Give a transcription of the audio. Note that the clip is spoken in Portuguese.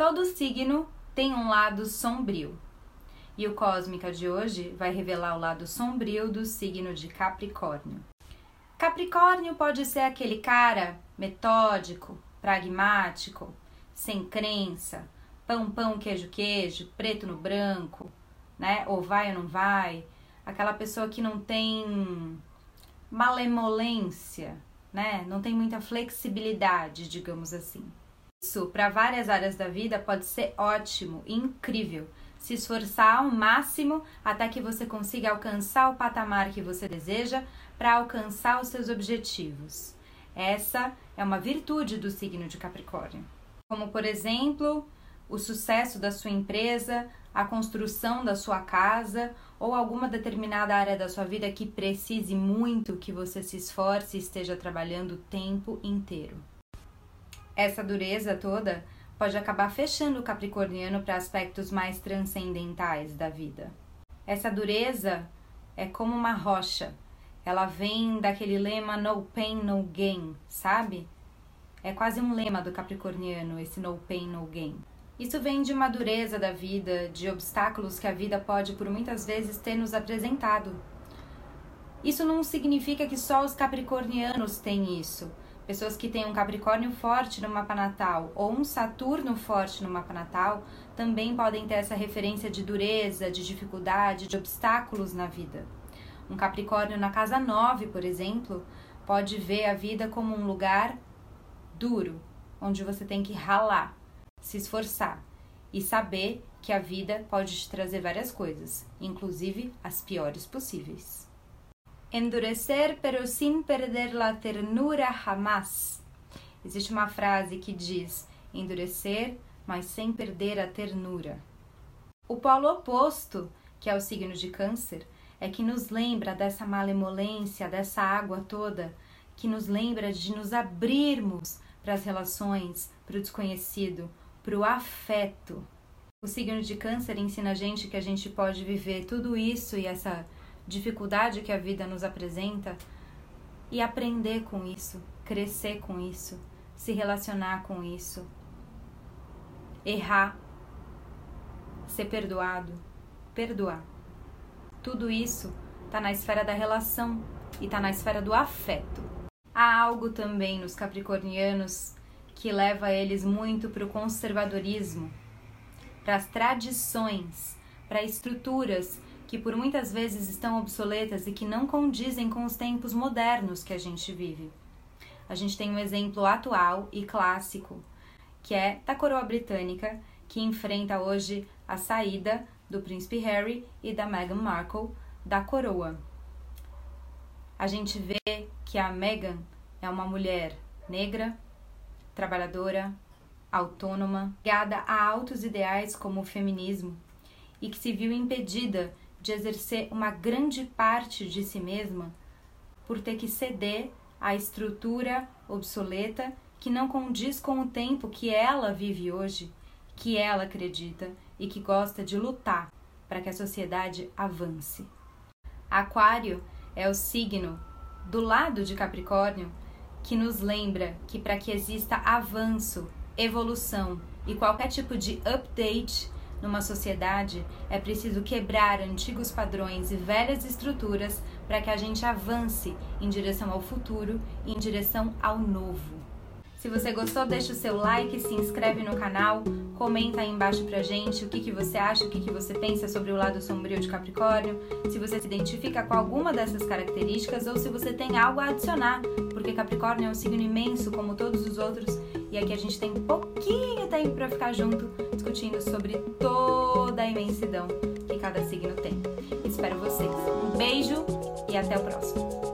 Todo signo tem um lado sombrio. E o Cósmica de hoje vai revelar o lado sombrio do signo de Capricórnio. Capricórnio pode ser aquele cara metódico, pragmático, sem crença, pão, pão, queijo, queijo, preto no branco, né? Ou vai ou não vai. Aquela pessoa que não tem malemolência, né? Não tem muita flexibilidade, digamos assim. Isso, para várias áreas da vida, pode ser ótimo, incrível. Se esforçar ao máximo até que você consiga alcançar o patamar que você deseja para alcançar os seus objetivos. Essa é uma virtude do signo de Capricórnio. Como, por exemplo, o sucesso da sua empresa, a construção da sua casa ou alguma determinada área da sua vida que precise muito que você se esforce e esteja trabalhando o tempo inteiro. Essa dureza toda pode acabar fechando o capricorniano para aspectos mais transcendentais da vida. Essa dureza é como uma rocha. Ela vem daquele lema no pain no gain, sabe? É quase um lema do capricorniano esse no pain no gain. Isso vem de uma dureza da vida, de obstáculos que a vida pode por muitas vezes ter nos apresentado. Isso não significa que só os capricornianos têm isso. Pessoas que têm um Capricórnio forte no mapa natal ou um Saturno forte no mapa natal também podem ter essa referência de dureza, de dificuldade, de obstáculos na vida. Um Capricórnio na casa 9, por exemplo, pode ver a vida como um lugar duro, onde você tem que ralar, se esforçar e saber que a vida pode te trazer várias coisas, inclusive as piores possíveis. Endurecer, pero sin perder la ternura jamás. Existe uma frase que diz: endurecer, mas sem perder a ternura. O polo oposto, que é o signo de Câncer, é que nos lembra dessa malemolência, dessa água toda, que nos lembra de nos abrirmos para as relações, para o desconhecido, para o afeto. O signo de Câncer ensina a gente que a gente pode viver tudo isso e essa dificuldade que a vida nos apresenta e aprender com isso, crescer com isso, se relacionar com isso, errar, ser perdoado, perdoar. Tudo isso está na esfera da relação e está na esfera do afeto. Há algo também nos capricornianos que leva eles muito para o conservadorismo, para as tradições, para estruturas que por muitas vezes estão obsoletas e que não condizem com os tempos modernos que a gente vive. A gente tem um exemplo atual e clássico, que é da coroa britânica, que enfrenta hoje a saída do príncipe Harry e da Meghan Markle da coroa. A gente vê que a Meghan é uma mulher negra, trabalhadora, autônoma, ligada a altos ideais como o feminismo e que se viu impedida de exercer uma grande parte de si mesma por ter que ceder à estrutura obsoleta que não condiz com o tempo que ela vive hoje, que ela acredita e que gosta de lutar para que a sociedade avance. Aquário é o signo do lado de Capricórnio que nos lembra que para que exista avanço, evolução e qualquer tipo de update numa sociedade, é preciso quebrar antigos padrões e velhas estruturas para que a gente avance em direção ao futuro e em direção ao novo. Se você gostou, deixa o seu like, se inscreve no canal, comenta aí embaixo pra gente o que, que você acha, o que, que você pensa sobre o lado sombrio de Capricórnio, se você se identifica com alguma dessas características ou se você tem algo a adicionar, porque Capricórnio é um signo imenso como todos os outros e aqui a gente tem pouquinho tempo para ficar junto discutindo sobre toda a imensidão que cada signo tem. Espero vocês. Um beijo e até o próximo.